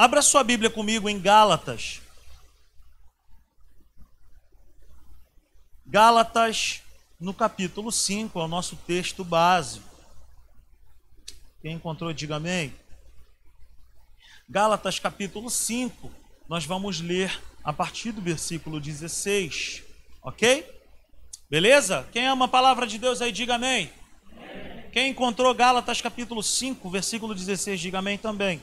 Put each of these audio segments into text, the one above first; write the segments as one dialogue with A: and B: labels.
A: Abra sua Bíblia comigo em Gálatas. Gálatas, no capítulo 5, é o nosso texto básico. Quem encontrou, diga amém. Gálatas, capítulo 5, nós vamos ler a partir do versículo 16, ok? Beleza? Quem ama a palavra de Deus aí, diga amém. Quem encontrou Gálatas capítulo 5, versículo 16, diga amém também.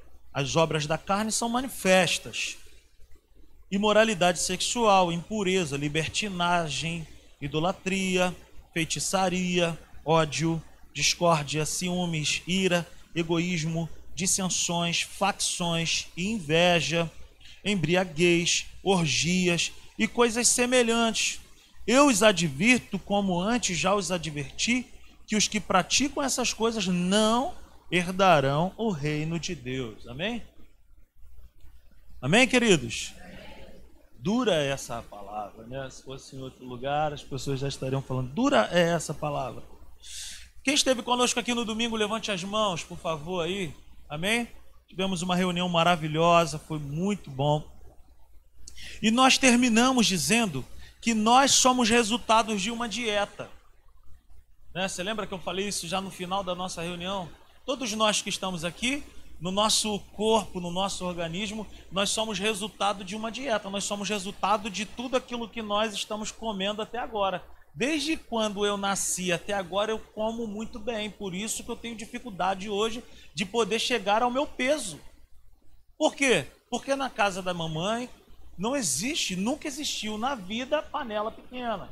A: as obras da carne são manifestas: imoralidade sexual, impureza, libertinagem, idolatria, feitiçaria, ódio, discórdia, ciúmes, ira, egoísmo, dissensões, facções e inveja, embriaguez, orgias e coisas semelhantes. Eu os advirto, como antes já os adverti, que os que praticam essas coisas não herdarão o reino de Deus. Amém? Amém, queridos? Dura essa palavra, né? Se fosse em outro lugar, as pessoas já estariam falando. Dura é essa palavra. Quem esteve conosco aqui no domingo, levante as mãos, por favor, aí. Amém? Tivemos uma reunião maravilhosa, foi muito bom. E nós terminamos dizendo que nós somos resultados de uma dieta. Né? Você lembra que eu falei isso já no final da nossa reunião? Todos nós que estamos aqui, no nosso corpo, no nosso organismo, nós somos resultado de uma dieta, nós somos resultado de tudo aquilo que nós estamos comendo até agora. Desde quando eu nasci até agora eu como muito bem, por isso que eu tenho dificuldade hoje de poder chegar ao meu peso. Por quê? Porque na casa da mamãe não existe, nunca existiu na vida panela pequena.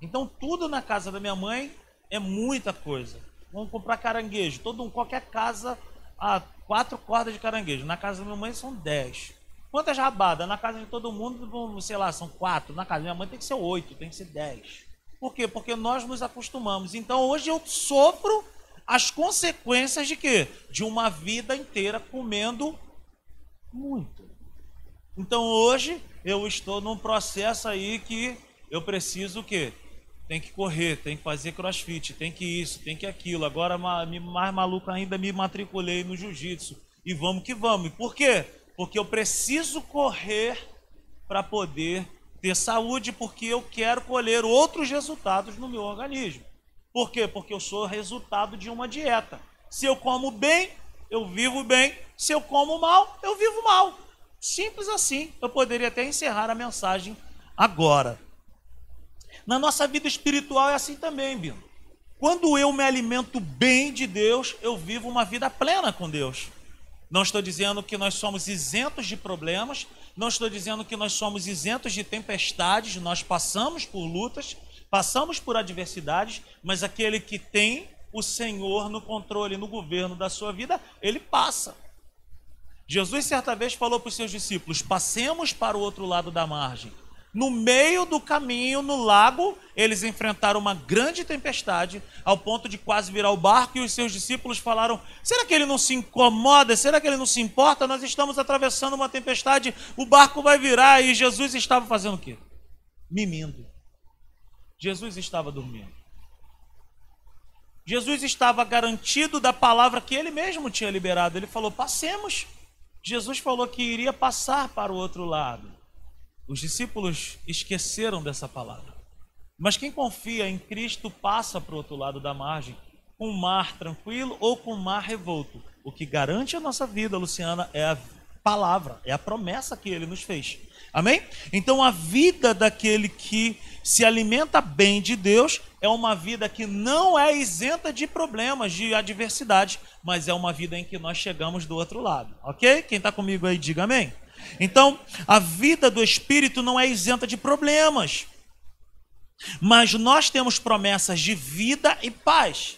A: Então tudo na casa da minha mãe é muita coisa. Vamos comprar caranguejo. Todo um, qualquer casa, há quatro cordas de caranguejo. Na casa da minha mãe são dez. Quantas rabadas? Na casa de todo mundo, sei lá, são quatro. Na casa da minha mãe tem que ser oito, tem que ser dez. Por quê? Porque nós nos acostumamos. Então hoje eu sofro as consequências de quê? De uma vida inteira comendo muito. Então hoje eu estou num processo aí que eu preciso o quê? Tem que correr, tem que fazer crossfit, tem que isso, tem que aquilo. Agora, mais maluco ainda, me matriculei no jiu-jitsu. E vamos que vamos. Por quê? Porque eu preciso correr para poder ter saúde, porque eu quero colher outros resultados no meu organismo. Por quê? Porque eu sou resultado de uma dieta. Se eu como bem, eu vivo bem. Se eu como mal, eu vivo mal. Simples assim. Eu poderia até encerrar a mensagem agora. Na nossa vida espiritual é assim também, Bino. Quando eu me alimento bem de Deus, eu vivo uma vida plena com Deus. Não estou dizendo que nós somos isentos de problemas, não estou dizendo que nós somos isentos de tempestades, nós passamos por lutas, passamos por adversidades, mas aquele que tem o Senhor no controle, no governo da sua vida, ele passa. Jesus certa vez falou para os seus discípulos: passemos para o outro lado da margem. No meio do caminho, no lago, eles enfrentaram uma grande tempestade, ao ponto de quase virar o barco, e os seus discípulos falaram: será que ele não se incomoda? Será que ele não se importa? Nós estamos atravessando uma tempestade, o barco vai virar, e Jesus estava fazendo o quê? Mimindo. Jesus estava dormindo. Jesus estava garantido da palavra que ele mesmo tinha liberado. Ele falou: passemos. Jesus falou que iria passar para o outro lado. Os discípulos esqueceram dessa palavra. Mas quem confia em Cristo passa para o outro lado da margem, com o mar tranquilo ou com o mar revolto. O que garante a nossa vida, Luciana, é a palavra, é a promessa que ele nos fez. Amém? Então a vida daquele que se alimenta bem de Deus é uma vida que não é isenta de problemas, de adversidade, mas é uma vida em que nós chegamos do outro lado. Ok? Quem está comigo aí, diga amém. Então, a vida do espírito não é isenta de problemas. Mas nós temos promessas de vida e paz.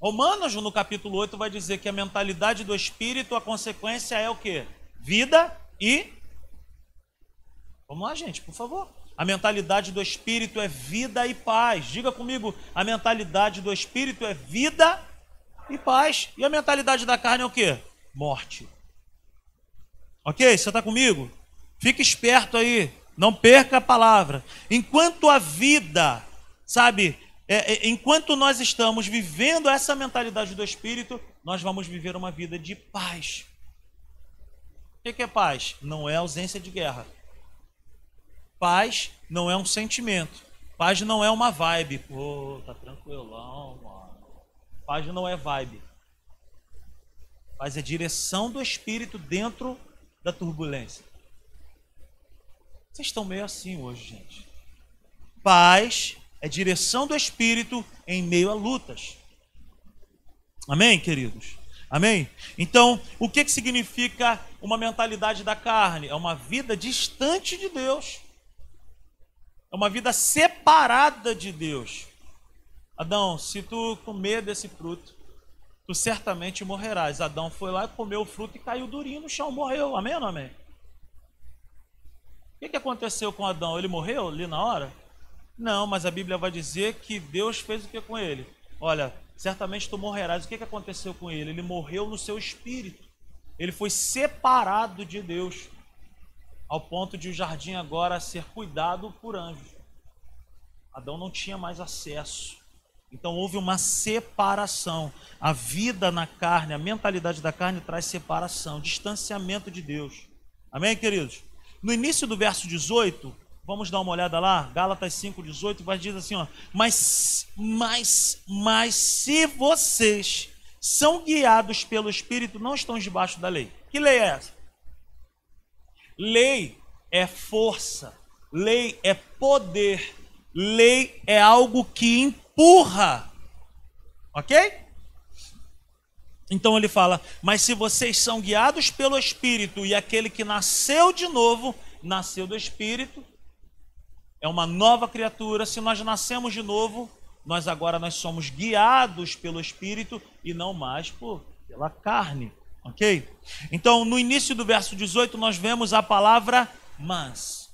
A: Romanos, no capítulo 8, vai dizer que a mentalidade do espírito, a consequência é o que? Vida e. Vamos lá, gente, por favor. A mentalidade do espírito é vida e paz. Diga comigo, a mentalidade do espírito é vida e paz. E a mentalidade da carne é o quê? Morte. Ok? Você está comigo? Fique esperto aí. Não perca a palavra. Enquanto a vida, sabe, é, é, enquanto nós estamos vivendo essa mentalidade do espírito, nós vamos viver uma vida de paz. O que é paz? Não é ausência de guerra. Paz não é um sentimento. Paz não é uma vibe. Pô, tá tranquilão, mano. Paz não é vibe. Paz é direção do espírito dentro da turbulência. Vocês estão meio assim hoje, gente. Paz é direção do espírito em meio a lutas. Amém, queridos? Amém? Então, o que, que significa uma mentalidade da carne? É uma vida distante de Deus. É uma vida separada de Deus. Adão, se tu comer desse fruto, tu certamente morrerás. Adão foi lá comeu o fruto e caiu durinho no chão, morreu. Amém ou não amém? O que, que aconteceu com Adão? Ele morreu ali na hora? Não, mas a Bíblia vai dizer que Deus fez o que com ele? Olha, certamente tu morrerás. O que, que aconteceu com ele? Ele morreu no seu espírito. Ele foi separado de Deus, ao ponto de o jardim agora ser cuidado por anjos. Adão não tinha mais acesso. Então houve uma separação. A vida na carne, a mentalidade da carne traz separação, distanciamento de Deus. Amém, queridos? No início do verso 18, Vamos dar uma olhada lá, Gálatas 5:18 vai dizer assim, ó: "Mas mas mas se vocês são guiados pelo espírito, não estão debaixo da lei". Que lei é essa? Lei é força, lei é poder, lei é algo que empurra. OK? Então ele fala: "Mas se vocês são guiados pelo espírito e aquele que nasceu de novo, nasceu do espírito, é uma nova criatura. Se nós nascemos de novo, nós agora nós somos guiados pelo Espírito e não mais por, pela carne. Ok? Então, no início do verso 18, nós vemos a palavra mas.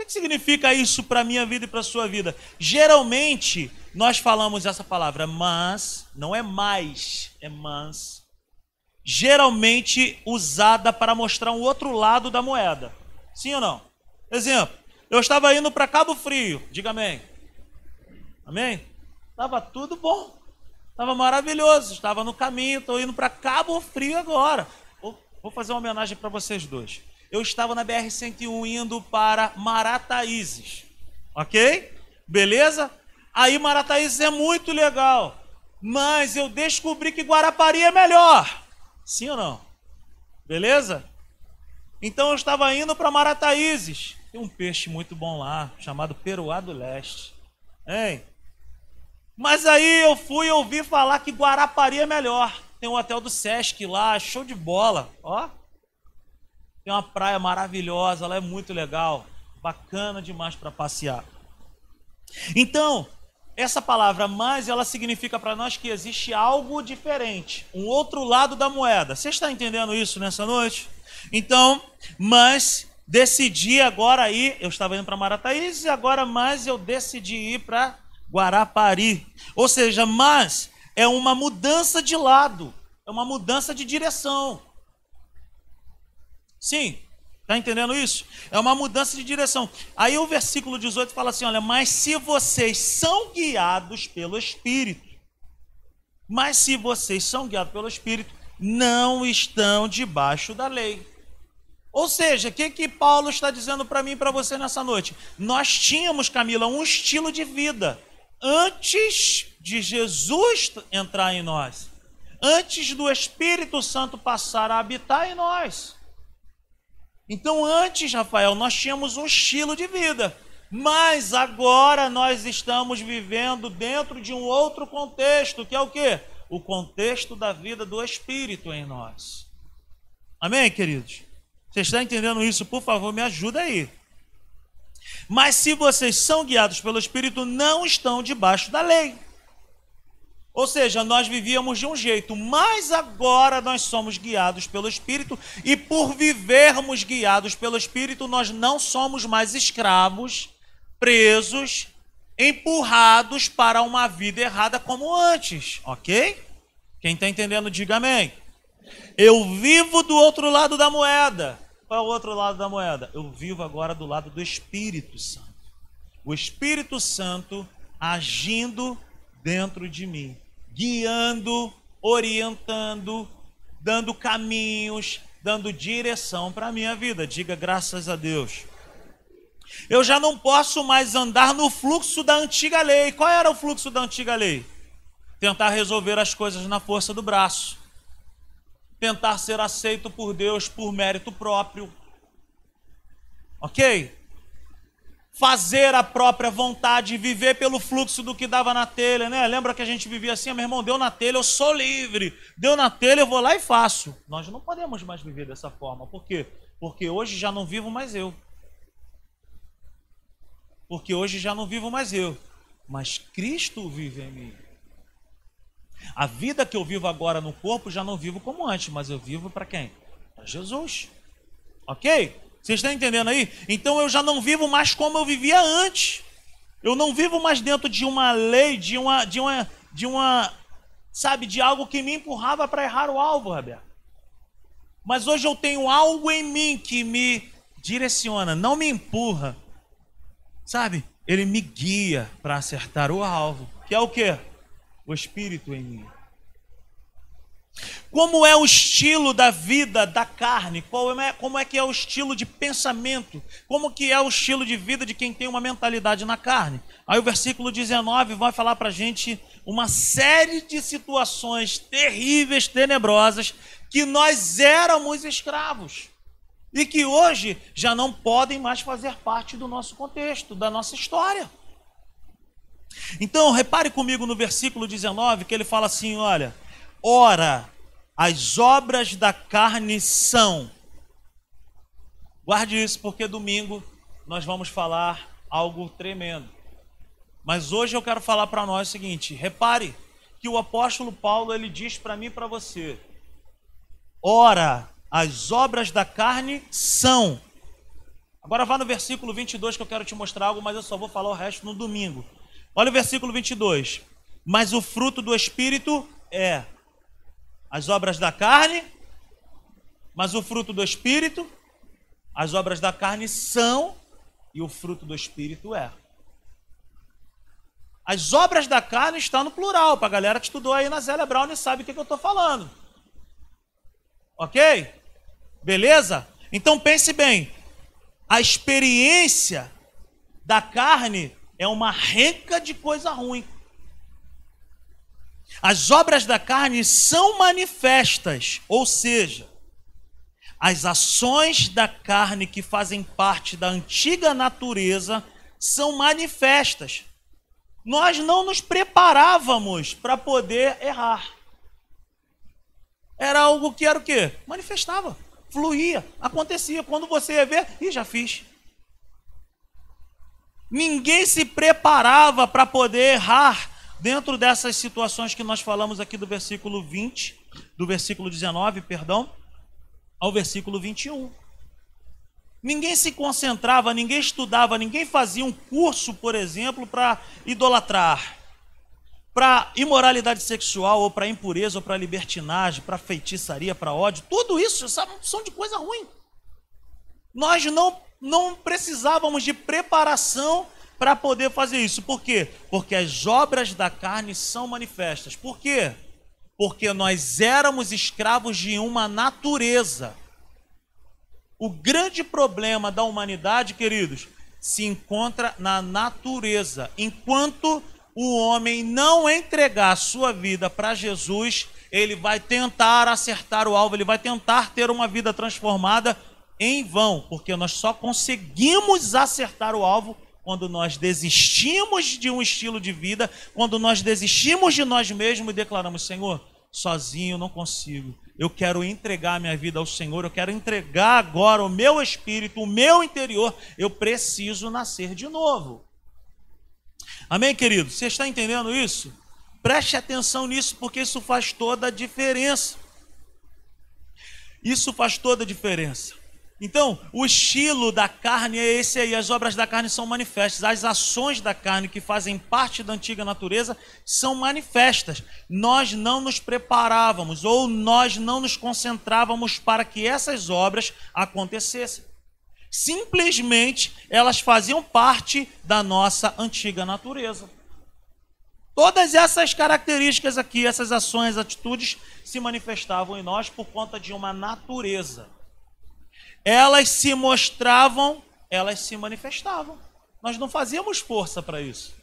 A: O que significa isso para a minha vida e para a sua vida? Geralmente, nós falamos essa palavra mas, não é mais, é mas. Geralmente usada para mostrar um outro lado da moeda. Sim ou não? Exemplo, eu estava indo para Cabo Frio, diga amém. Amém? Estava tudo bom, estava maravilhoso, estava no caminho, estou indo para Cabo Frio agora. Vou fazer uma homenagem para vocês dois. Eu estava na BR-101 indo para Marataízes, ok? Beleza? Aí Marataízes é muito legal, mas eu descobri que Guarapari é melhor. Sim ou não? Beleza? Então eu estava indo para Marataízes. Tem um peixe muito bom lá, chamado peruá do leste. Hein? Mas aí eu fui ouvir falar que Guarapari é melhor. Tem um hotel do Sesc lá, show de bola. Ó. Tem uma praia maravilhosa, lá é muito legal. Bacana demais para passear. Então, essa palavra mais, ela significa para nós que existe algo diferente, um outro lado da moeda. Você está entendendo isso nessa noite? Então, mas decidi agora ir, eu estava indo para Marataízes e agora mais eu decidi ir para Guarapari. Ou seja, mas é uma mudança de lado, é uma mudança de direção. Sim, está entendendo isso? É uma mudança de direção. Aí o versículo 18 fala assim: olha, mas se vocês são guiados pelo Espírito, mas se vocês são guiados pelo Espírito, não estão debaixo da lei. Ou seja, o que, que Paulo está dizendo para mim e para você nessa noite? Nós tínhamos, Camila, um estilo de vida antes de Jesus entrar em nós, antes do Espírito Santo passar a habitar em nós. Então, antes, Rafael, nós tínhamos um estilo de vida, mas agora nós estamos vivendo dentro de um outro contexto, que é o que? O contexto da vida do Espírito em nós. Amém, queridos? Você está entendendo isso? Por favor, me ajuda aí. Mas se vocês são guiados pelo Espírito, não estão debaixo da lei. Ou seja, nós vivíamos de um jeito, mas agora nós somos guiados pelo Espírito, e por vivermos guiados pelo Espírito, nós não somos mais escravos, presos, empurrados para uma vida errada como antes, ok? Quem está entendendo, diga amém. Eu vivo do outro lado da moeda. Qual é o outro lado da moeda? Eu vivo agora do lado do Espírito Santo. O Espírito Santo agindo dentro de mim, guiando, orientando, dando caminhos, dando direção para a minha vida. Diga graças a Deus. Eu já não posso mais andar no fluxo da antiga lei. Qual era o fluxo da antiga lei? Tentar resolver as coisas na força do braço. Tentar ser aceito por Deus por mérito próprio. Ok? Fazer a própria vontade, viver pelo fluxo do que dava na telha, né? Lembra que a gente vivia assim, meu irmão, deu na telha, eu sou livre. Deu na telha, eu vou lá e faço. Nós não podemos mais viver dessa forma. Por quê? Porque hoje já não vivo mais eu. Porque hoje já não vivo mais eu, mas Cristo vive em mim. A vida que eu vivo agora no corpo já não vivo como antes, mas eu vivo para quem? Para Jesus. OK? Vocês estão entendendo aí? Então eu já não vivo mais como eu vivia antes. Eu não vivo mais dentro de uma lei, de uma, de uma, de uma, sabe, de algo que me empurrava para errar o alvo, Roberto. Mas hoje eu tenho algo em mim que me direciona, não me empurra. Sabe? Ele me guia para acertar o alvo, que é o quê? O espírito em mim. Como é o estilo da vida da carne? É, como é que é o estilo de pensamento? Como que é o estilo de vida de quem tem uma mentalidade na carne? Aí o versículo 19 vai falar para gente uma série de situações terríveis, tenebrosas, que nós éramos escravos. E que hoje já não podem mais fazer parte do nosso contexto, da nossa história. Então, repare comigo no versículo 19, que ele fala assim: olha Ora, as obras da carne são. Guarde isso, porque domingo nós vamos falar algo tremendo. Mas hoje eu quero falar para nós o seguinte: repare que o apóstolo Paulo ele diz para mim e para você: ora, as obras da carne são. Agora vá no versículo 22 que eu quero te mostrar algo, mas eu só vou falar o resto no domingo. Olha o versículo 22. Mas o fruto do Espírito é as obras da carne, mas o fruto do Espírito, as obras da carne são e o fruto do Espírito é. As obras da carne estão no plural, para a galera que estudou aí na Zélia Brown e sabe o que, que eu estou falando. Ok? Beleza? Então pense bem: a experiência da carne é uma renca de coisa ruim. As obras da carne são manifestas, ou seja, as ações da carne que fazem parte da antiga natureza são manifestas. Nós não nos preparávamos para poder errar. Era algo que era o quê? Manifestava, fluía, acontecia. Quando você ia ver, e já fiz. Ninguém se preparava para poder errar dentro dessas situações que nós falamos aqui do versículo 20, do versículo 19, perdão, ao versículo 21. Ninguém se concentrava, ninguém estudava, ninguém fazia um curso, por exemplo, para idolatrar, para imoralidade sexual, ou para impureza, ou para libertinagem, para feitiçaria, para ódio. Tudo isso sabe, são de coisa ruim. Nós não, não precisávamos de preparação para poder fazer isso. Por quê? Porque as obras da carne são manifestas. Por quê? Porque nós éramos escravos de uma natureza. O grande problema da humanidade, queridos, se encontra na natureza. Enquanto o homem não entregar a sua vida para Jesus, ele vai tentar acertar o alvo, ele vai tentar ter uma vida transformada em vão, porque nós só conseguimos acertar o alvo quando nós desistimos de um estilo de vida, quando nós desistimos de nós mesmos e declaramos: Senhor, sozinho não consigo. Eu quero entregar minha vida ao Senhor, eu quero entregar agora o meu espírito, o meu interior. Eu preciso nascer de novo. Amém, querido? Você está entendendo isso? Preste atenção nisso, porque isso faz toda a diferença. Isso faz toda a diferença. Então, o estilo da carne é esse aí. As obras da carne são manifestas. As ações da carne que fazem parte da antiga natureza são manifestas. Nós não nos preparávamos ou nós não nos concentrávamos para que essas obras acontecessem. Simplesmente elas faziam parte da nossa antiga natureza. Todas essas características aqui, essas ações, atitudes, se manifestavam em nós por conta de uma natureza elas se mostravam, elas se manifestavam. Nós não fazíamos força para isso.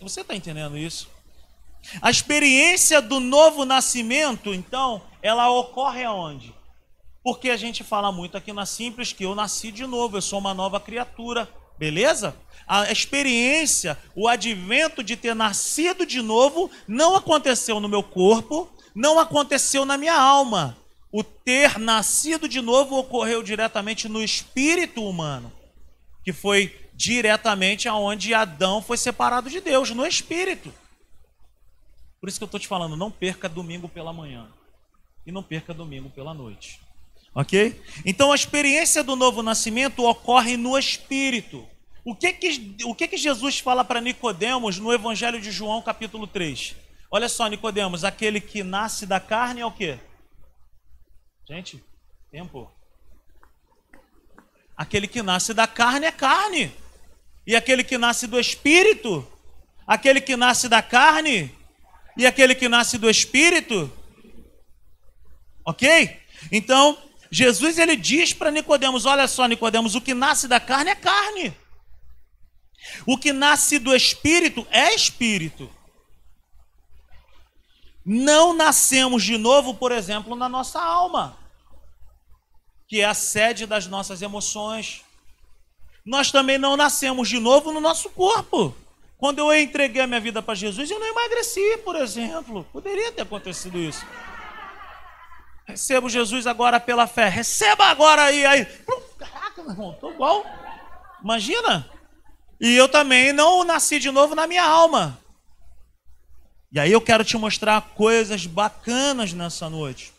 A: Você está entendendo isso? A experiência do novo nascimento, então, ela ocorre aonde? Porque a gente fala muito aqui na Simples que eu nasci de novo, eu sou uma nova criatura, beleza? A experiência, o advento de ter nascido de novo, não aconteceu no meu corpo, não aconteceu na minha alma o ter nascido de novo ocorreu diretamente no espírito humano, que foi diretamente aonde Adão foi separado de Deus, no espírito. Por isso que eu estou te falando, não perca domingo pela manhã e não perca domingo pela noite. Ok? Então a experiência do novo nascimento ocorre no espírito. O que que, o que, que Jesus fala para Nicodemos no Evangelho de João, capítulo 3? Olha só, Nicodemos, aquele que nasce da carne é o quê? Gente, tempo. Aquele que nasce da carne é carne. E aquele que nasce do espírito, aquele que nasce da carne e aquele que nasce do espírito. OK? Então, Jesus ele diz para Nicodemos, olha só, Nicodemos, o que nasce da carne é carne. O que nasce do espírito é espírito. Não nascemos de novo, por exemplo, na nossa alma, que é a sede das nossas emoções. Nós também não nascemos de novo no nosso corpo. Quando eu entreguei a minha vida para Jesus, eu não emagreci, por exemplo. Poderia ter acontecido isso. Recebo Jesus agora pela fé. Receba agora aí. aí. Caraca, meu irmão, estou igual. Imagina. E eu também não nasci de novo na minha alma. E aí eu quero te mostrar coisas bacanas nessa noite.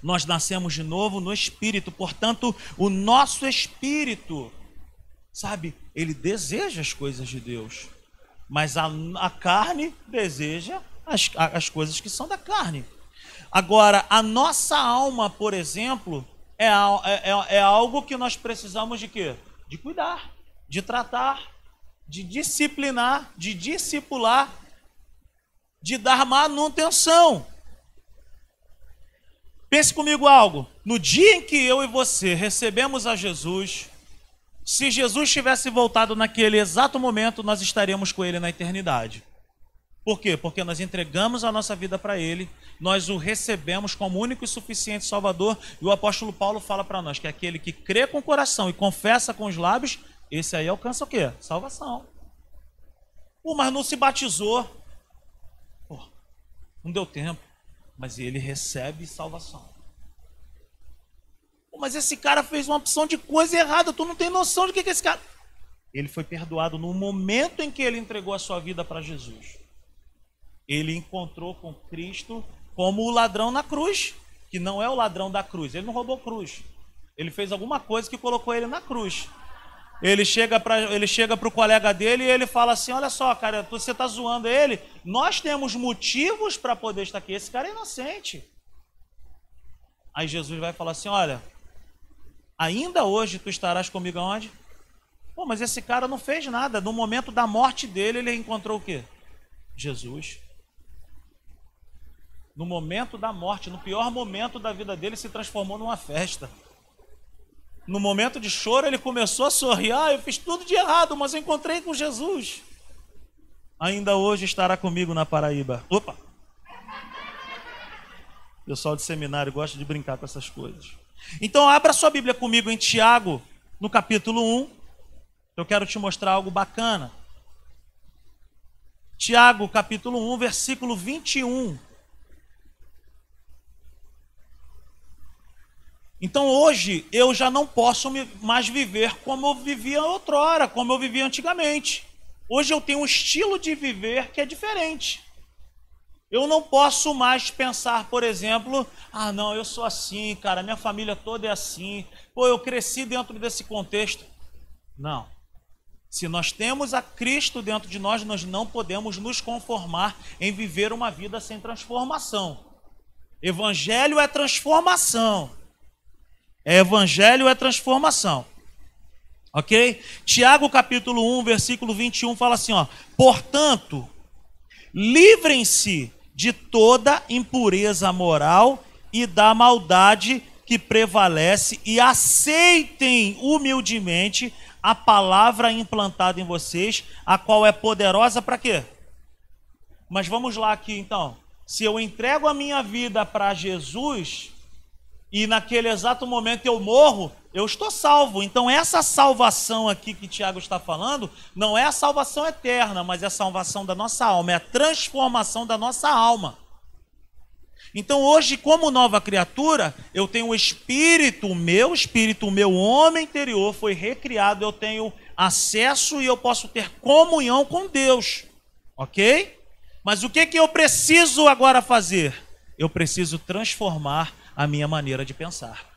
A: Nós nascemos de novo no espírito, portanto, o nosso espírito, sabe, ele deseja as coisas de Deus, mas a, a carne deseja as, as coisas que são da carne. Agora, a nossa alma, por exemplo, é, é, é, é algo que nós precisamos de quê? De cuidar, de tratar, de disciplinar, de discipular de dar manutenção. Pense comigo algo. No dia em que eu e você recebemos a Jesus, se Jesus tivesse voltado naquele exato momento, nós estaríamos com ele na eternidade. Por quê? Porque nós entregamos a nossa vida para ele, nós o recebemos como único e suficiente Salvador, e o apóstolo Paulo fala para nós que aquele que crê com o coração e confessa com os lábios, esse aí alcança o quê? Salvação. Pô, mas não se batizou. Não deu tempo. Mas ele recebe salvação. Mas esse cara fez uma opção de coisa errada. Tu não tem noção de que, que esse cara. Ele foi perdoado no momento em que ele entregou a sua vida para Jesus. Ele encontrou com Cristo como o ladrão na cruz, que não é o ladrão da cruz. Ele não roubou cruz. Ele fez alguma coisa que colocou ele na cruz. Ele chega para ele chega para o colega dele e ele fala assim: Olha só, cara, você está zoando ele. Nós temos motivos para poder estar aqui. Esse cara é inocente. Aí Jesus vai falar assim: Olha, ainda hoje tu estarás comigo aonde? Pô, mas esse cara não fez nada. No momento da morte dele, ele encontrou o quê? Jesus. No momento da morte, no pior momento da vida dele, se transformou numa festa. No momento de choro, ele começou a sorrir. Ah, eu fiz tudo de errado, mas eu encontrei com Jesus. Ainda hoje estará comigo na Paraíba. Opa! O pessoal de seminário gosta de brincar com essas coisas. Então, abra sua Bíblia comigo em Tiago, no capítulo 1. Eu quero te mostrar algo bacana. Tiago, capítulo 1, versículo 21. Então hoje eu já não posso mais viver como eu vivia outrora, como eu vivia antigamente. Hoje eu tenho um estilo de viver que é diferente. Eu não posso mais pensar, por exemplo, ah, não, eu sou assim, cara, minha família toda é assim, pô, eu cresci dentro desse contexto. Não. Se nós temos a Cristo dentro de nós, nós não podemos nos conformar em viver uma vida sem transformação. Evangelho é transformação. Evangelho é transformação. Ok? Tiago capítulo 1, versículo 21 fala assim: ó, portanto, livrem-se de toda impureza moral e da maldade que prevalece e aceitem humildemente a palavra implantada em vocês, a qual é poderosa para quê? Mas vamos lá aqui então. Se eu entrego a minha vida para Jesus e naquele exato momento eu morro, eu estou salvo. Então, essa salvação aqui que Tiago está falando, não é a salvação eterna, mas é a salvação da nossa alma, é a transformação da nossa alma. Então, hoje, como nova criatura, eu tenho o espírito, o meu espírito, o meu homem interior foi recriado, eu tenho acesso e eu posso ter comunhão com Deus. Ok? Mas o que, que eu preciso agora fazer? Eu preciso transformar a minha maneira de pensar.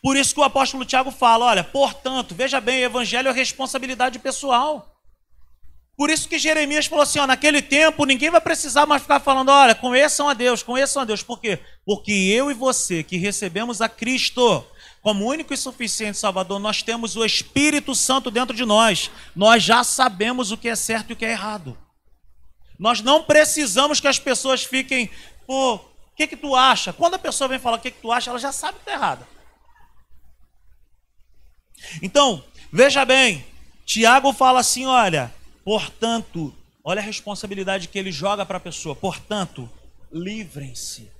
A: Por isso que o apóstolo Tiago fala: olha, portanto, veja bem, o evangelho é responsabilidade pessoal. Por isso que Jeremias falou assim: ó, naquele tempo ninguém vai precisar mais ficar falando, olha, conheçam a Deus, conheçam a Deus. Por quê? Porque eu e você que recebemos a Cristo como único e suficiente Salvador, nós temos o Espírito Santo dentro de nós. Nós já sabemos o que é certo e o que é errado. Nós não precisamos que as pessoas fiquem, pô, o que, que tu acha? Quando a pessoa vem falar o que, que tu acha, ela já sabe que está errada. Então, veja bem, Tiago fala assim: olha, portanto, olha a responsabilidade que ele joga para a pessoa, portanto, livrem-se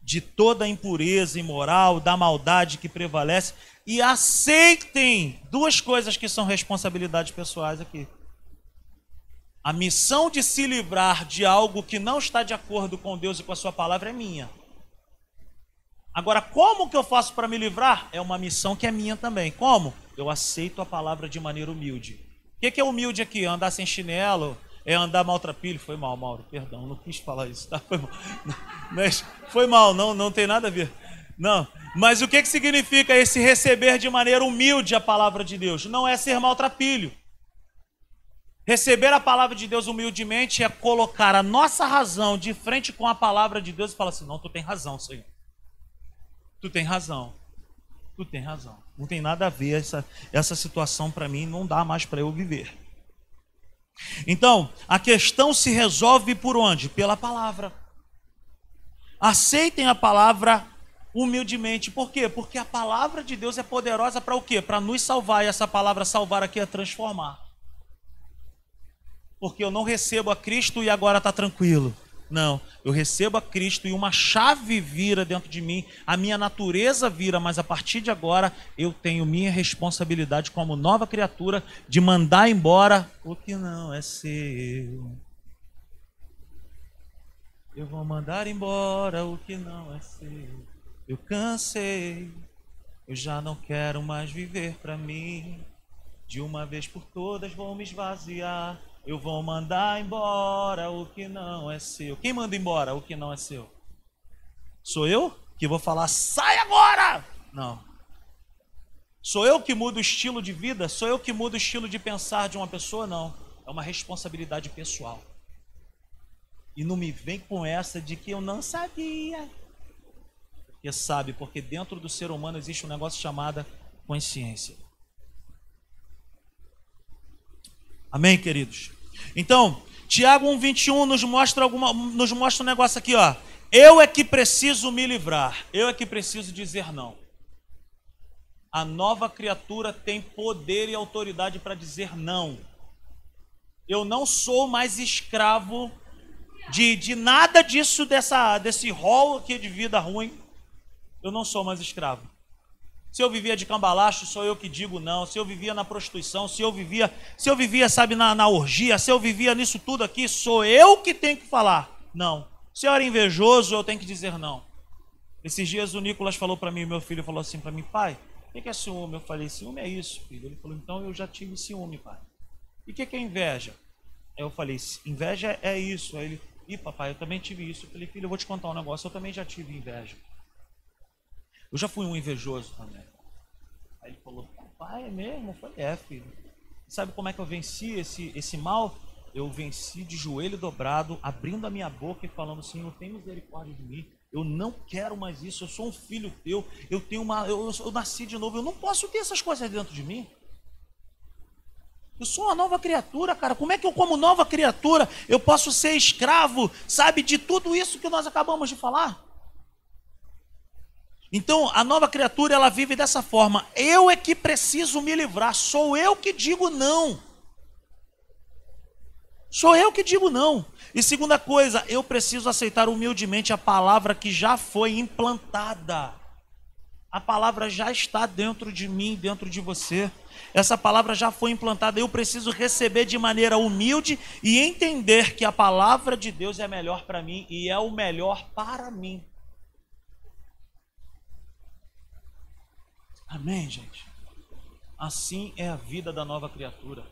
A: de toda a impureza imoral, da maldade que prevalece e aceitem duas coisas que são responsabilidades pessoais aqui. A missão de se livrar de algo que não está de acordo com Deus e com a sua palavra é minha. Agora, como que eu faço para me livrar? É uma missão que é minha também. Como? Eu aceito a palavra de maneira humilde. O que, que é humilde aqui? Andar sem chinelo, é andar maltrapilho. Foi mal, Mauro, perdão, não quis falar isso, tá? Foi mal, Mas foi mal não, não tem nada a ver. Não, mas o que, que significa esse receber de maneira humilde a palavra de Deus? Não é ser maltrapilho. Receber a palavra de Deus humildemente é colocar a nossa razão de frente com a palavra de Deus e falar assim: não, tu tem razão, Senhor. Tu tem razão. Tu tem razão. Não tem nada a ver essa, essa situação para mim, não dá mais para eu viver. Então, a questão se resolve por onde? Pela palavra. Aceitem a palavra humildemente. Por quê? Porque a palavra de Deus é poderosa para o quê? Para nos salvar. E essa palavra salvar aqui é transformar. Porque eu não recebo a Cristo e agora está tranquilo. Não, eu recebo a Cristo e uma chave vira dentro de mim, a minha natureza vira, mas a partir de agora eu tenho minha responsabilidade como nova criatura de mandar embora o que não é seu. Eu vou mandar embora o que não é seu. Eu cansei, eu já não quero mais viver para mim. De uma vez por todas vou me esvaziar eu vou mandar embora o que não é seu. Quem manda embora o que não é seu? Sou eu que vou falar, sai agora! Não. Sou eu que mudo o estilo de vida? Sou eu que mudo o estilo de pensar de uma pessoa? Não. É uma responsabilidade pessoal. E não me vem com essa de que eu não sabia. Porque sabe, porque dentro do ser humano existe um negócio chamado consciência. Amém, queridos? Então, Tiago 1,21 nos mostra alguma, nos mostra um negócio aqui, ó. Eu é que preciso me livrar, eu é que preciso dizer não. A nova criatura tem poder e autoridade para dizer não. Eu não sou mais escravo de, de nada disso, dessa, desse rol aqui de vida ruim. Eu não sou mais escravo. Se eu vivia de cambalacho, sou eu que digo não. Se eu vivia na prostituição, se eu vivia, se eu vivia, sabe, na, na orgia, se eu vivia nisso tudo aqui, sou eu que tenho que falar não. Se eu era invejoso, eu tenho que dizer não. Esses dias o Nicolas falou para mim, meu filho falou assim para mim, pai, o que é ciúme? Eu falei, ciúme é isso, filho. Ele falou, então eu já tive ciúme, pai. E o que, é inveja? Eu falei, inveja é isso. Aí ele, ih, papai, eu também tive isso. Eu falei, filho, eu vou te contar um negócio, eu também já tive inveja. Eu já fui um invejoso também. Aí ele falou, papai, é mesmo? Eu falei, é, filho. Sabe como é que eu venci esse, esse mal? Eu venci de joelho dobrado, abrindo a minha boca e falando, Senhor, tem misericórdia de mim. Eu não quero mais isso, eu sou um filho teu, eu tenho uma. Eu, eu nasci de novo, eu não posso ter essas coisas dentro de mim. Eu sou uma nova criatura, cara. Como é que eu, como nova criatura, eu posso ser escravo, sabe, de tudo isso que nós acabamos de falar? Então, a nova criatura, ela vive dessa forma. Eu é que preciso me livrar. Sou eu que digo não. Sou eu que digo não. E segunda coisa, eu preciso aceitar humildemente a palavra que já foi implantada. A palavra já está dentro de mim, dentro de você. Essa palavra já foi implantada. Eu preciso receber de maneira humilde e entender que a palavra de Deus é melhor para mim e é o melhor para mim. Amém, gente? Assim é a vida da nova criatura.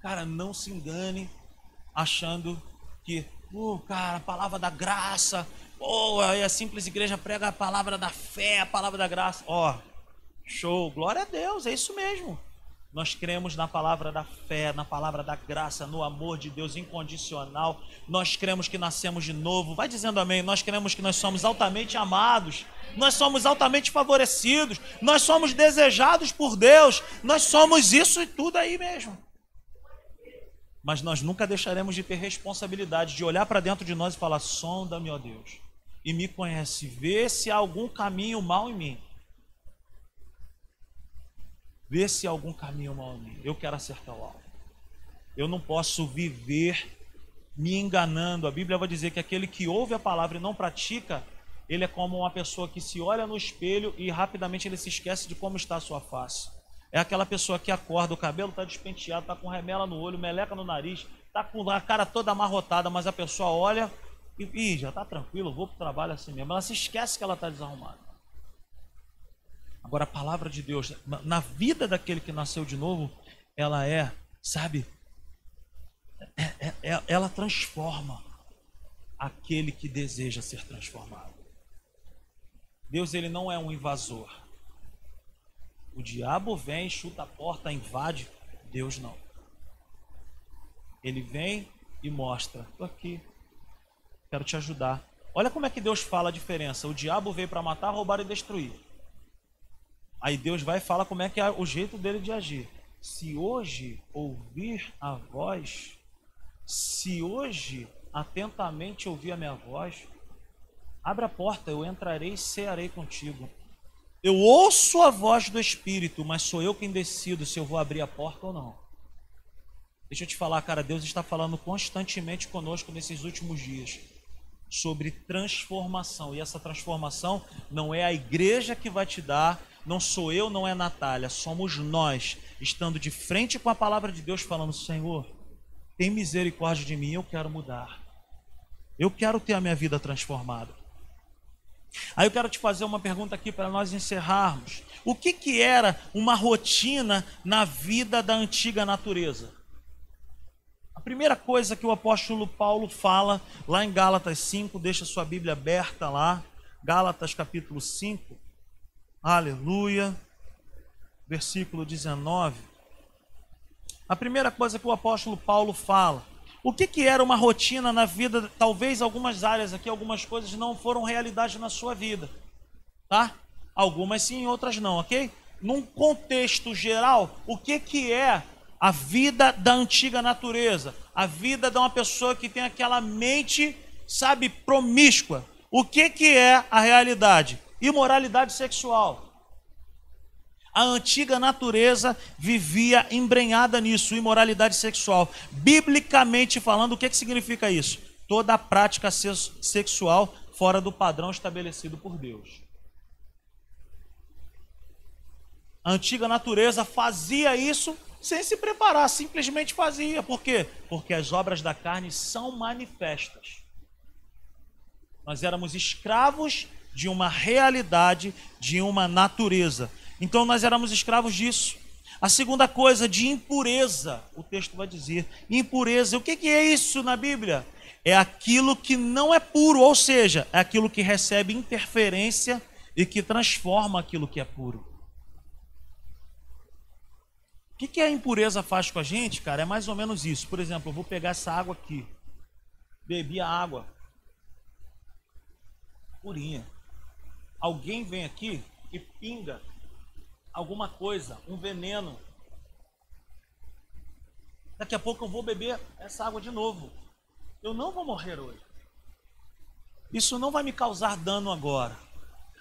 A: Cara, não se engane achando que, uh, cara, a palavra da graça, oh, a simples igreja prega a palavra da fé, a palavra da graça. Ó, oh, show, glória a Deus, é isso mesmo. Nós cremos na palavra da fé, na palavra da graça, no amor de Deus incondicional. Nós cremos que nascemos de novo. Vai dizendo amém. Nós cremos que nós somos altamente amados. Nós somos altamente favorecidos. Nós somos desejados por Deus. Nós somos isso e tudo aí mesmo. Mas nós nunca deixaremos de ter responsabilidade de olhar para dentro de nós e falar: sonda-me, ó Deus, e me conhece, vê se há algum caminho mal em mim. Vê se há algum caminho mal em mim. Eu quero acertar o alvo. Eu não posso viver me enganando. A Bíblia vai dizer que aquele que ouve a palavra e não pratica, ele é como uma pessoa que se olha no espelho e rapidamente ele se esquece de como está a sua face. É aquela pessoa que acorda, o cabelo está despenteado, está com remela no olho, meleca no nariz, está com a cara toda amarrotada, mas a pessoa olha e, Ih, já está tranquilo, vou para o trabalho assim mesmo. Ela se esquece que ela está desarrumada. Agora, a palavra de Deus, na vida daquele que nasceu de novo, ela é, sabe, é, é, é, ela transforma aquele que deseja ser transformado. Deus ele não é um invasor. O diabo vem, chuta a porta, invade. Deus não. Ele vem e mostra: estou aqui, quero te ajudar. Olha como é que Deus fala a diferença. O diabo veio para matar, roubar e destruir. Aí Deus vai e fala como é que é o jeito dele de agir. Se hoje ouvir a voz, se hoje atentamente ouvir a minha voz, abra a porta, eu entrarei e cearei contigo. Eu ouço a voz do Espírito, mas sou eu quem decido se eu vou abrir a porta ou não. Deixa eu te falar, cara, Deus está falando constantemente conosco nesses últimos dias sobre transformação. E essa transformação não é a igreja que vai te dar, não sou eu, não é Natália, somos nós, estando de frente com a palavra de Deus, falando: Senhor, tem misericórdia de mim, eu quero mudar. Eu quero ter a minha vida transformada. Aí eu quero te fazer uma pergunta aqui para nós encerrarmos. O que, que era uma rotina na vida da antiga natureza? A primeira coisa que o apóstolo Paulo fala lá em Gálatas 5, deixa sua Bíblia aberta lá, Gálatas capítulo 5, aleluia, versículo 19. A primeira coisa que o apóstolo Paulo fala o que, que era uma rotina na vida? Talvez algumas áreas aqui, algumas coisas não foram realidade na sua vida, tá? Algumas sim, outras não, ok? Num contexto geral, o que, que é a vida da antiga natureza? A vida de uma pessoa que tem aquela mente, sabe, promíscua. O que, que é a realidade? Imoralidade sexual. A antiga natureza vivia embrenhada nisso, imoralidade sexual. Biblicamente falando, o que, que significa isso? Toda a prática sexual fora do padrão estabelecido por Deus. A antiga natureza fazia isso sem se preparar, simplesmente fazia. Por quê? Porque as obras da carne são manifestas. Nós éramos escravos de uma realidade, de uma natureza. Então nós éramos escravos disso. A segunda coisa, de impureza, o texto vai dizer. Impureza, o que é isso na Bíblia? É aquilo que não é puro, ou seja, é aquilo que recebe interferência e que transforma aquilo que é puro. O que, a impureza faz com a gente, cara? É mais ou menos isso. Por exemplo, eu vou pegar essa água aqui. Bebi a água. Purinha. Alguém vem aqui e pinga alguma coisa, um veneno. Daqui a pouco eu vou beber essa água de novo. Eu não vou morrer hoje. Isso não vai me causar dano agora.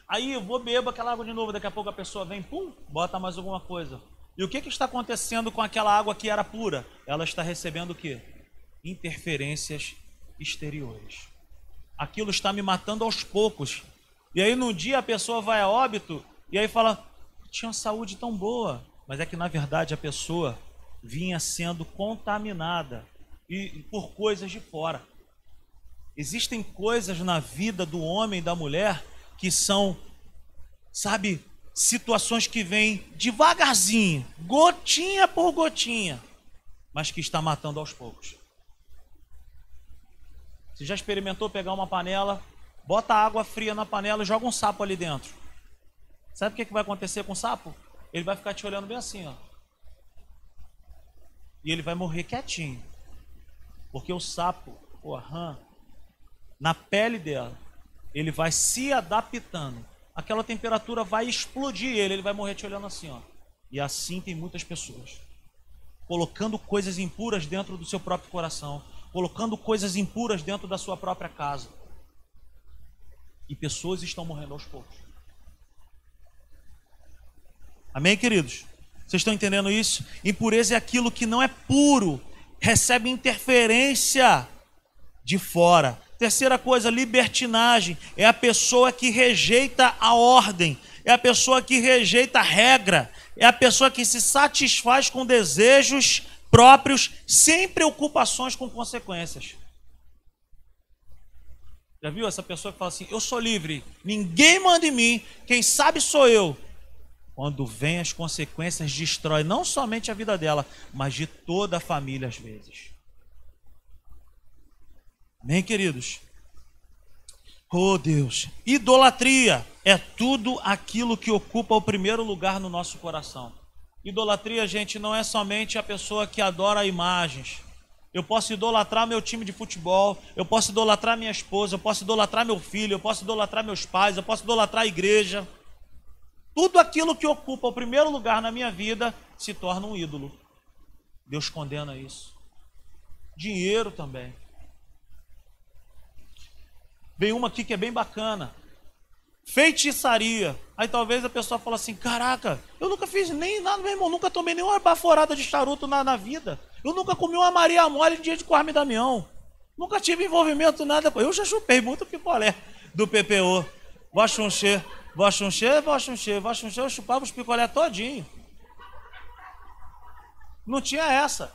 A: Aí eu vou bebo aquela água de novo, daqui a pouco a pessoa vem, pum, bota mais alguma coisa. E o que, que está acontecendo com aquela água que era pura? Ela está recebendo o quê? Interferências exteriores. Aquilo está me matando aos poucos. E aí num dia a pessoa vai a óbito e aí fala: tinha uma saúde tão boa, mas é que na verdade a pessoa vinha sendo contaminada e por coisas de fora. Existem coisas na vida do homem e da mulher que são, sabe, situações que vêm devagarzinho, gotinha por gotinha, mas que está matando aos poucos. Você já experimentou pegar uma panela, bota água fria na panela e joga um sapo ali dentro? Sabe o que, que vai acontecer com o sapo? Ele vai ficar te olhando bem assim, ó. E ele vai morrer quietinho. Porque o sapo, o rã, na pele dela, ele vai se adaptando. Aquela temperatura vai explodir ele, ele vai morrer te olhando assim, ó. E assim tem muitas pessoas. Colocando coisas impuras dentro do seu próprio coração, colocando coisas impuras dentro da sua própria casa. E pessoas estão morrendo aos poucos. Amém, queridos? Vocês estão entendendo isso? Impureza é aquilo que não é puro, recebe interferência de fora. Terceira coisa, libertinagem. É a pessoa que rejeita a ordem, é a pessoa que rejeita a regra, é a pessoa que se satisfaz com desejos próprios, sem preocupações com consequências. Já viu essa pessoa que fala assim: Eu sou livre, ninguém manda em mim, quem sabe sou eu. Quando vem as consequências, destrói não somente a vida dela, mas de toda a família às vezes. Amém, queridos? Oh Deus, idolatria é tudo aquilo que ocupa o primeiro lugar no nosso coração. Idolatria, gente, não é somente a pessoa que adora imagens. Eu posso idolatrar meu time de futebol, eu posso idolatrar minha esposa, eu posso idolatrar meu filho, eu posso idolatrar meus pais, eu posso idolatrar a igreja. Tudo aquilo que ocupa o primeiro lugar na minha vida se torna um ídolo. Deus condena isso. Dinheiro também. Vem uma aqui que é bem bacana. Feitiçaria. Aí talvez a pessoa fala assim: Caraca, eu nunca fiz nem nada, meu irmão. Nunca tomei nenhuma baforada de charuto na, na vida. Eu nunca comi uma Maria Mole em dia de Corme Damião. Nunca tive envolvimento nada. Eu já chupei muito picolé do PPO. Vachunchê. Vachunchê, vachunchê, vachunchê. Eu chupava os picolé todinho. Não tinha essa.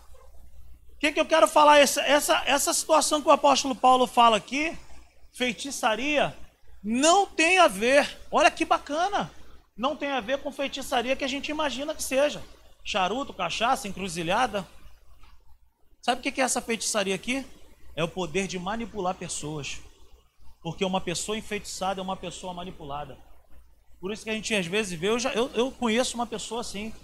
A: O que, que eu quero falar? Essa, essa, essa situação que o apóstolo Paulo fala aqui feitiçaria não tem a ver, olha que bacana, não tem a ver com feitiçaria que a gente imagina que seja. Charuto, cachaça, encruzilhada. Sabe o que é essa feitiçaria aqui? É o poder de manipular pessoas. Porque uma pessoa enfeitiçada é uma pessoa manipulada. Por isso que a gente às vezes vê, eu, já, eu, eu conheço uma pessoa assim.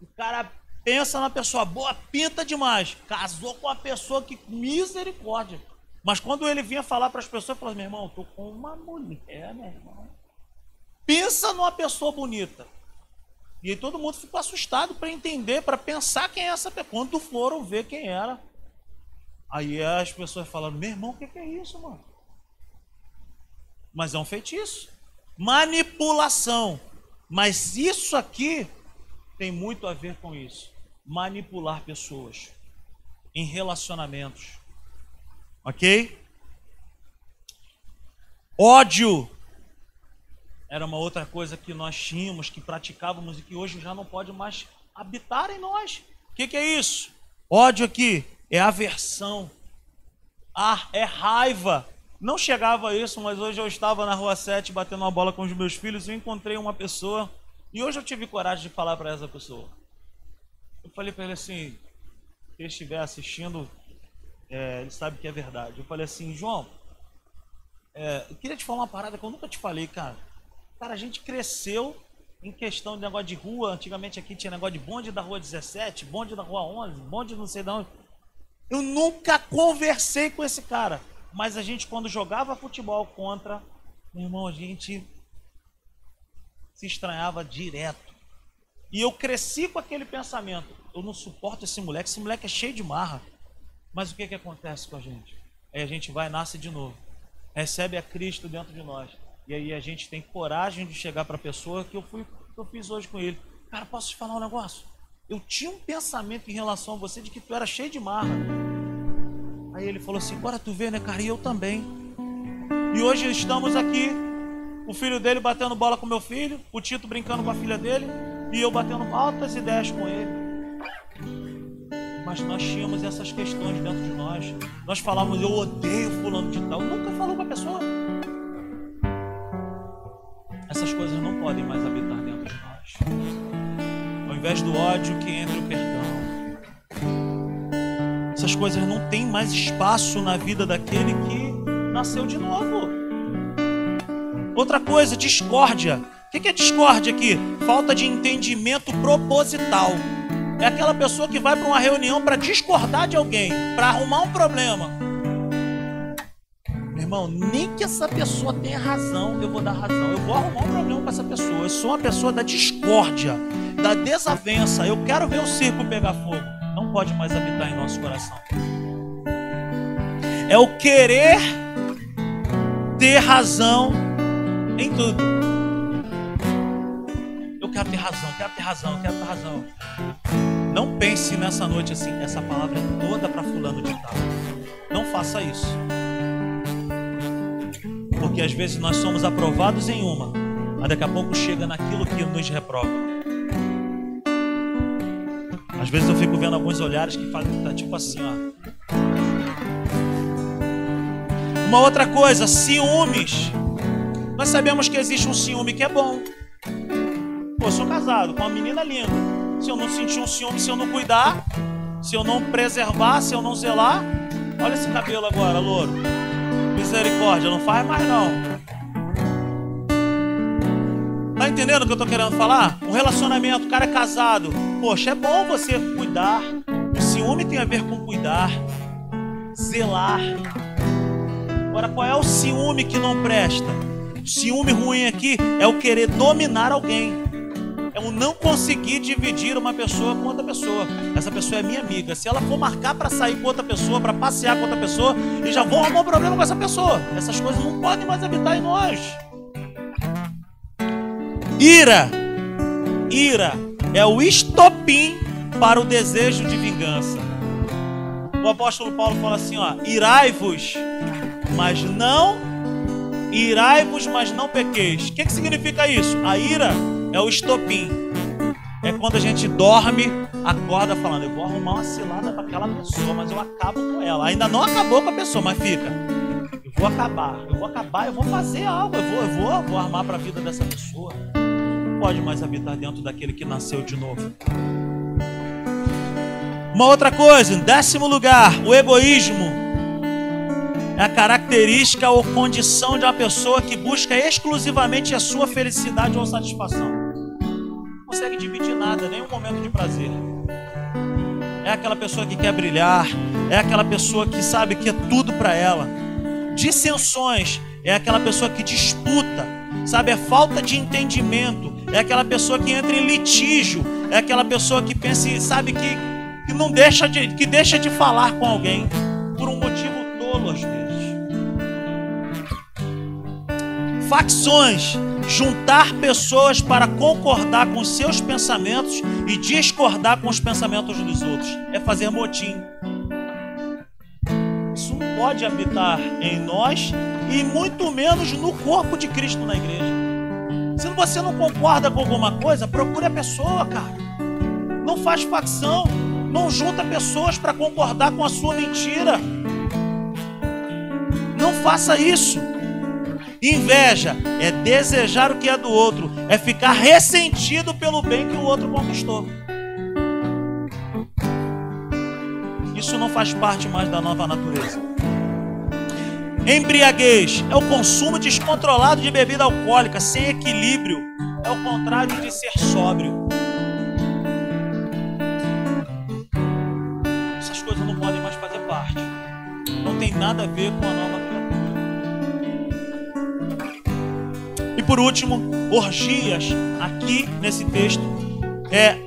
A: O cara pensa na pessoa boa, pinta demais. Casou com uma pessoa que misericórdia. Mas quando ele vinha falar para as pessoas, falava, meu irmão, estou com uma mulher, meu irmão. Pensa numa pessoa bonita. E aí todo mundo ficou assustado para entender, para pensar quem é essa pessoa. Quando foram ver quem era. Aí as pessoas falaram, meu irmão, o que, que é isso, mano? Mas é um feitiço. Manipulação. Mas isso aqui tem muito a ver com isso. Manipular pessoas em relacionamentos Ok? Ódio era uma outra coisa que nós tínhamos, que praticávamos e que hoje já não pode mais habitar em nós. O que, que, é isso? Ódio aqui é aversão, ah, é raiva. Não chegava a isso, mas hoje eu estava na rua 7 batendo uma bola com os meus filhos e encontrei uma pessoa e hoje eu tive coragem de falar para essa pessoa. falei para ele assim, ele estiver assistindo, é, ele sabe que é verdade. Eu falei assim, João, é, eu queria te falar uma parada que eu nunca te falei, cara. Cara, a gente cresceu em questão de negócio de rua. Antigamente aqui tinha negócio de bonde da rua 17, bonde da rua 11, bonde não sei de onde. Eu nunca conversei com esse cara. Mas a gente, quando jogava futebol contra, meu irmão, a gente se estranhava direto. E eu cresci com aquele pensamento. Eu não suporto esse moleque, esse moleque é cheio de marra. Mas o que, que acontece com a gente? Aí a gente vai e nasce de novo. Recebe a Cristo dentro de nós. E aí a gente tem coragem de chegar para a pessoa que eu, fui, que eu fiz hoje com ele. Cara, posso te falar um negócio? Eu tinha um pensamento em relação a você de que tu era cheio de marra. Aí ele falou assim: Bora tu ver, né, cara? E eu também. E hoje estamos aqui, o filho dele batendo bola com meu filho, o Tito brincando com a filha dele, e eu batendo altas ideias com ele. Mas nós tínhamos essas questões dentro de nós. Nós falávamos, eu odeio fulano de tal. Nunca falou com a pessoa. Essas coisas não podem mais habitar dentro de nós. Ao invés do ódio que entre o perdão. Essas coisas não têm mais espaço na vida daquele que nasceu de novo. Outra coisa, discórdia. O que é discórdia aqui? Falta de entendimento proposital. É aquela pessoa que vai para uma reunião para discordar de alguém, para arrumar um problema. Irmão, nem que essa pessoa tenha razão, eu vou dar razão. Eu vou arrumar um problema com essa pessoa. Eu sou uma pessoa da discórdia, da desavença. Eu quero ver o circo pegar fogo não pode mais habitar em nosso coração. É o querer ter razão em tudo. Eu quero ter razão, quero ter razão, quero ter razão. Não pense nessa noite assim, essa palavra é toda para fulano de tal. Não faça isso. Porque às vezes nós somos aprovados em uma, mas daqui a pouco chega naquilo que nos reprova. Às vezes eu fico vendo alguns olhares que fazem tá tipo assim, ó. Uma outra coisa, ciúmes. Nós sabemos que existe um ciúme que é bom. Pô, eu sou casado com uma menina linda. Se eu não sentir um ciúme, se eu não cuidar, se eu não preservar, se eu não zelar, olha esse cabelo agora, louro. Misericórdia, não faz mais não. Tá entendendo o que eu tô querendo falar? Um relacionamento, o cara é casado. Poxa, é bom você cuidar. O ciúme tem a ver com cuidar, zelar. Agora, qual é o ciúme que não presta? O ciúme ruim aqui é o querer dominar alguém. É o não conseguir dividir uma pessoa com outra pessoa. Essa pessoa é minha amiga. Se ela for marcar para sair com outra pessoa, para passear com outra pessoa, e já vou arrumar um problema com essa pessoa. Essas coisas não podem mais habitar em nós. Ira. Ira é o estopim para o desejo de vingança. O apóstolo Paulo fala assim, ó: Irai-vos, mas não irai-vos, mas não pequeis. O que, que significa isso? A ira é o estopim. É quando a gente dorme, acorda falando, eu vou arrumar uma cilada para aquela pessoa, mas eu acabo com ela. Ainda não acabou com a pessoa, mas fica. Eu vou acabar, eu vou acabar, eu vou fazer algo, eu vou, eu vou, vou armar para a vida dessa pessoa pode mais habitar dentro daquele que nasceu de novo. Uma outra coisa, em décimo lugar, o egoísmo é a característica ou condição de uma pessoa que busca exclusivamente a sua felicidade ou satisfação. Consegue dividir nada, nenhum momento de prazer. É aquela pessoa que quer brilhar, é aquela pessoa que sabe que é tudo para ela. Dissensões é aquela pessoa que disputa, sabe, é falta de entendimento, é aquela pessoa que entra em litígio, é aquela pessoa que pensa, sabe, que, que não deixa de, que deixa de falar com alguém por um motivo tolo às vezes. Facções, juntar pessoas para concordar com seus pensamentos e discordar com os pensamentos dos outros, é fazer motim. Isso não pode habitar em nós e muito menos no corpo de Cristo na igreja. Se você não concorda com alguma coisa, procure a pessoa, cara. Não faz facção. Não junta pessoas para concordar com a sua mentira. Não faça isso. Inveja é desejar o que é do outro, é ficar ressentido pelo bem que o outro conquistou. Isso não faz parte mais da nova natureza. Embriaguez é o consumo descontrolado de bebida alcoólica, sem equilíbrio. É o contrário de ser sóbrio. Essas coisas não podem mais fazer parte. Não tem nada a ver com a nova criatura. Por último, orgias, aqui nesse texto, é,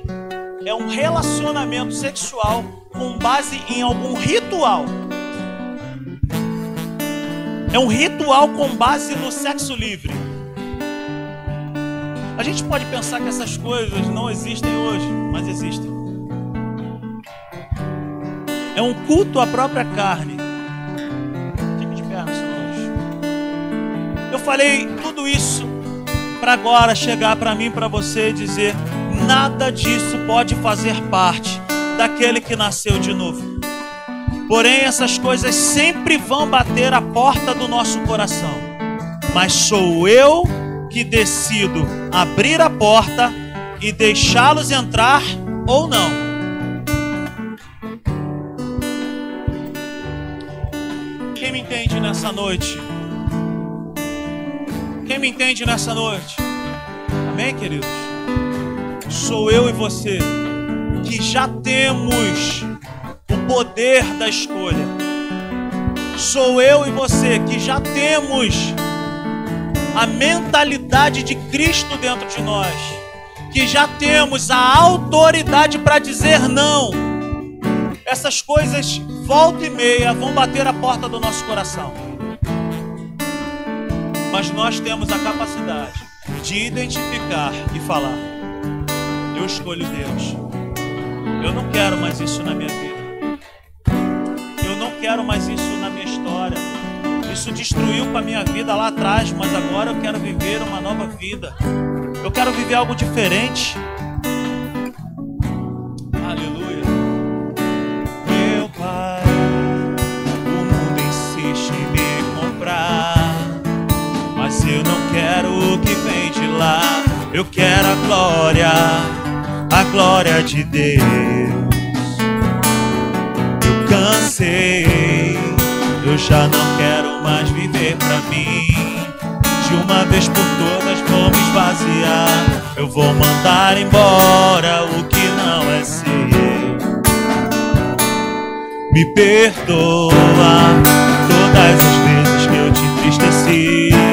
A: é um relacionamento sexual com base em algum ritual é um ritual com base no sexo livre. A gente pode pensar que essas coisas não existem hoje, mas existem. É um culto à própria carne. Fique de. Eu falei tudo isso para agora chegar para mim, para você e dizer: nada disso pode fazer parte daquele que nasceu de novo. Porém, essas coisas sempre vão bater a porta do nosso coração. Mas sou eu que decido abrir a porta e deixá-los entrar ou não. Quem me entende nessa noite? Entende nessa noite? Amém, queridos? Sou eu e você que já temos poder da escolha. Sou eu e você que já temos a mentalidade de Cristo dentro de nós, que já temos a autoridade para dizer não. Essas coisas, volta e meia, vão bater a porta do nosso coração. Mas nós temos a capacidade de identificar e falar: Eu escolho Deus. Eu não quero mais isso na minha vida quero mais isso na minha história. Isso destruiu com a minha vida lá atrás, mas agora eu quero viver uma nova vida. Eu quero viver algo diferente. Eu quero a glória, a glória de Deus cansei. Eu já não quero mais viver pra mim. De uma vez por todas vou me esvaziar. Eu vou mandar embora o que não é seu. Me perdoa todas as vezes que eu te entristeci.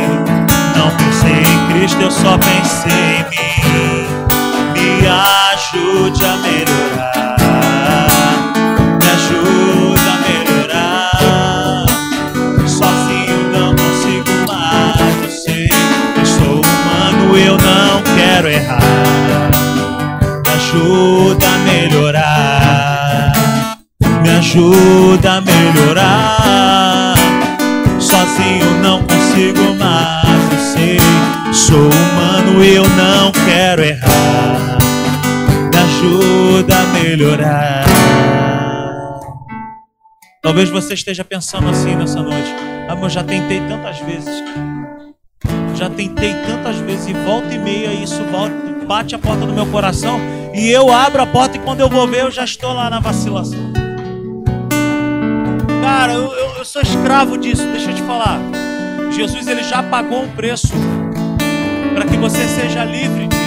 A: Não Cristo, eu só pensei em mim. Me ajude a melhorar. quero errar. Me ajuda a melhorar. Me ajuda a melhorar. Sozinho não consigo mais. Sou humano, eu não quero errar. Me ajuda a melhorar. Talvez você esteja pensando assim nessa noite. Ah, eu já tentei tantas vezes. Já tentei tantas vezes e volta e meia isso volta, bate a porta do meu coração e eu abro a porta e quando eu vou ver eu já estou lá na vacilação. Cara, eu, eu, eu sou escravo disso. Deixa eu te falar. Jesus ele já pagou um preço para que você seja livre disso.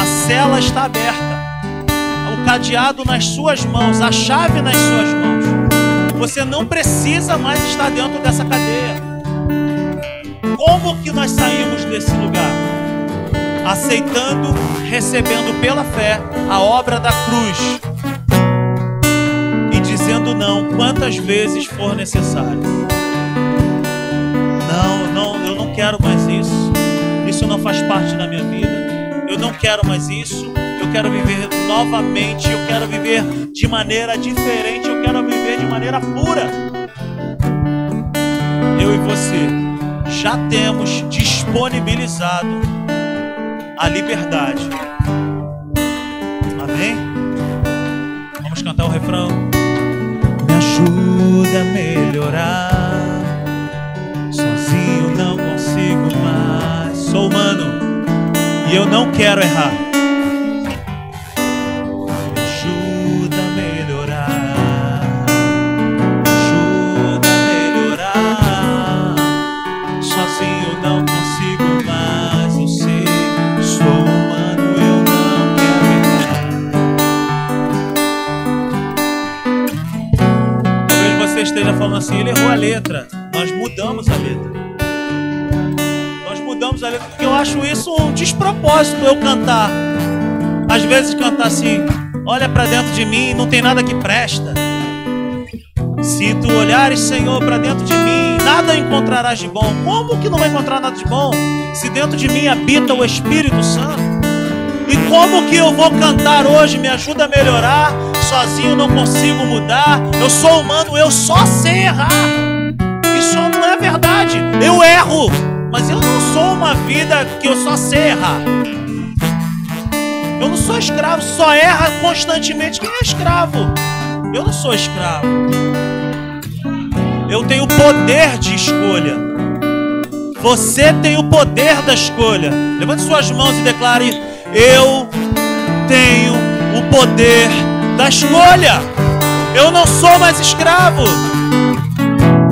A: A cela está aberta. O cadeado nas suas mãos, a chave nas suas mãos. Você não precisa mais estar dentro dessa cadeia. Como que nós saímos desse lugar? Aceitando, recebendo pela fé a obra da cruz e dizendo não quantas vezes for necessário. Não, não, eu não quero mais isso. Não faz parte da minha vida. Eu não quero mais isso. Eu quero viver novamente. Eu quero viver de maneira diferente. Eu quero viver de maneira pura. Eu e você já temos disponibilizado a liberdade. Amém? Vamos cantar o refrão. Me ajuda a melhorar. sou humano e eu não quero errar. Ajuda a melhorar, ajuda a melhorar. Sozinho eu não consigo mais, eu sei, sou humano, e eu não quero errar. Talvez você esteja falando assim, ele errou a letra. Acho isso um despropósito eu cantar. Às vezes cantar assim, olha para dentro de mim, não tem nada que presta. Se tu olhares, Senhor, para dentro de mim, nada encontrarás de bom. Como que não vai encontrar nada de bom? Se dentro de mim habita o Espírito Santo. E como que eu vou cantar hoje? Me ajuda a melhorar. Sozinho não consigo mudar. Eu sou humano, eu só sei errar. Isso não é verdade. Eu erro, mas eu não sou uma vida que eu só sei errar. Eu não sou escravo, só erra constantemente quem é escravo. Eu não sou escravo. Eu tenho poder de escolha. Você tem o poder da escolha. Levante suas mãos e declare: Eu tenho o poder da escolha. Eu não sou mais escravo.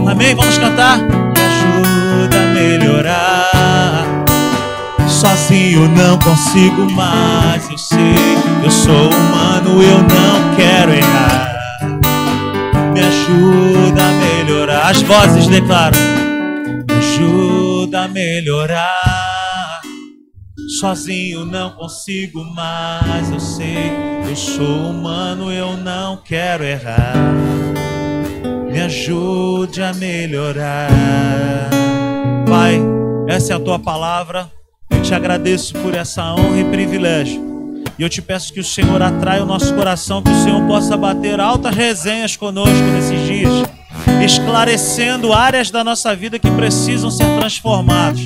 A: Amém? Vamos cantar? Sozinho não consigo mais. Eu sei, eu sou humano, eu não quero errar. Me ajuda a melhorar. As vozes declaram: Me ajuda a melhorar. Sozinho não consigo mais. Eu sei, eu sou humano, eu não quero errar. Me ajude a melhorar. Pai, essa é a tua palavra. Te agradeço por essa honra e privilégio. E eu te peço que o Senhor atraia o nosso coração, que o Senhor possa bater altas resenhas conosco nesses dias, esclarecendo áreas da nossa vida que precisam ser transformadas.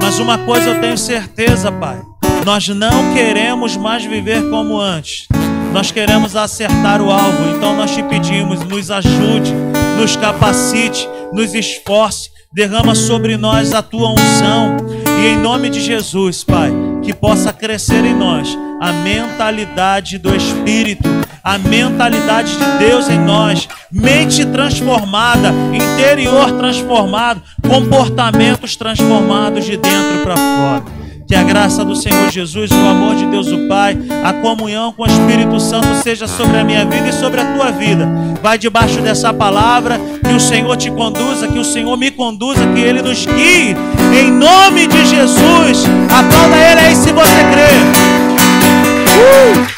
A: Mas uma coisa eu tenho certeza, Pai: nós não queremos mais viver como antes. Nós queremos acertar o alvo, então nós te pedimos, nos ajude, nos capacite, nos esforce, derrama sobre nós a tua unção e em nome de Jesus, Pai, que possa crescer em nós a mentalidade do Espírito, a mentalidade de Deus em nós, mente transformada, interior transformado, comportamentos transformados de dentro para fora. Que a graça do Senhor Jesus, o amor de Deus o Pai, a comunhão com o Espírito Santo seja sobre a minha vida e sobre a tua vida. Vai debaixo dessa palavra, que o Senhor te conduza, que o Senhor me conduza, que Ele nos guie. Em nome de Jesus, aplauda Ele aí se você crê. Uh!